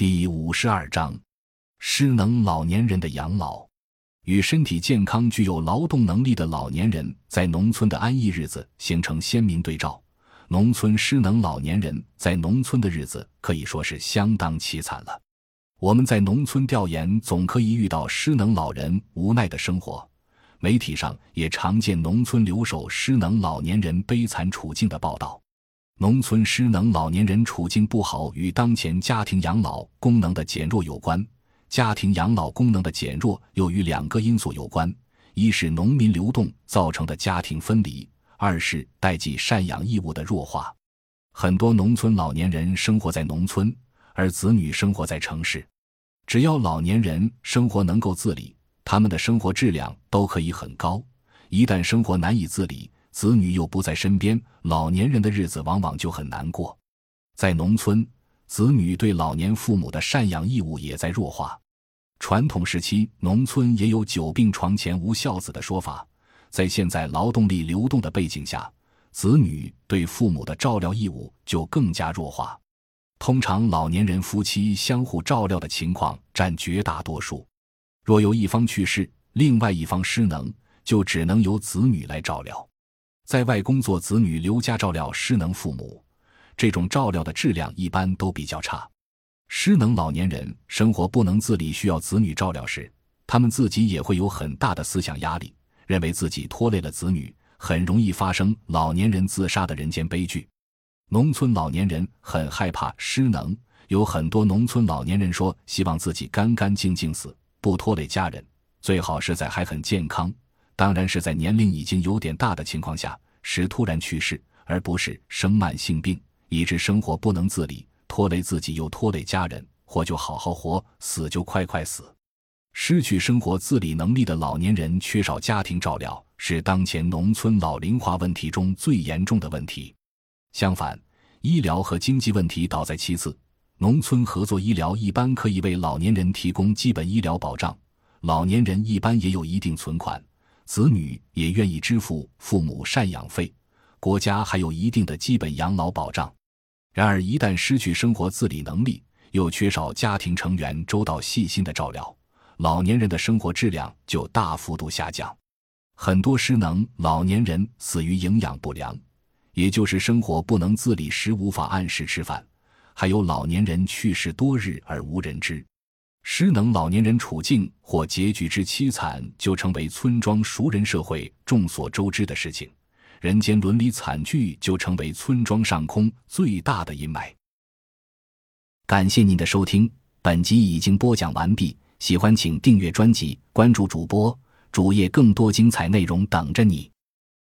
第五十二章：失能老年人的养老。与身体健康、具有劳动能力的老年人在农村的安逸日子形成鲜明对照。农村失能老年人在农村的日子可以说是相当凄惨了。我们在农村调研，总可以遇到失能老人无奈的生活。媒体上也常见农村留守失能老年人悲惨处境的报道。农村失能老年人处境不好，与当前家庭养老功能的减弱有关。家庭养老功能的减弱又与两个因素有关：一是农民流动造成的家庭分离；二是代际赡养义务的弱化。很多农村老年人生活在农村，而子女生活在城市。只要老年人生活能够自理，他们的生活质量都可以很高。一旦生活难以自理，子女又不在身边，老年人的日子往往就很难过。在农村，子女对老年父母的赡养义务也在弱化。传统时期，农村也有“久病床前无孝子”的说法。在现在劳动力流动的背景下，子女对父母的照料义务就更加弱化。通常，老年人夫妻相互照料的情况占绝大多数。若有一方去世，另外一方失能，就只能由子女来照料。在外工作，子女留家照料失能父母，这种照料的质量一般都比较差。失能老年人生活不能自理，需要子女照料时，他们自己也会有很大的思想压力，认为自己拖累了子女，很容易发生老年人自杀的人间悲剧。农村老年人很害怕失能，有很多农村老年人说，希望自己干干净净死，不拖累家人，最好是在还很健康。当然是在年龄已经有点大的情况下，使突然去世，而不是生慢性病，以致生活不能自理，拖累自己又拖累家人。活就好好活，死就快快死。失去生活自理能力的老年人缺少家庭照料，是当前农村老龄化问题中最严重的问题。相反，医疗和经济问题倒在其次。农村合作医疗一般可以为老年人提供基本医疗保障，老年人一般也有一定存款。子女也愿意支付父母赡养费，国家还有一定的基本养老保障。然而，一旦失去生活自理能力，又缺少家庭成员周到细心的照料，老年人的生活质量就大幅度下降。很多失能老年人死于营养不良，也就是生活不能自理时无法按时吃饭；还有老年人去世多日而无人知。失能老年人处境或结局之凄惨，就成为村庄熟人社会众所周知的事情。人间伦理惨剧就成为村庄上空最大的阴霾。感谢您的收听，本集已经播讲完毕。喜欢请订阅专辑，关注主播主页，更多精彩内容等着你。